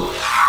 Ooh.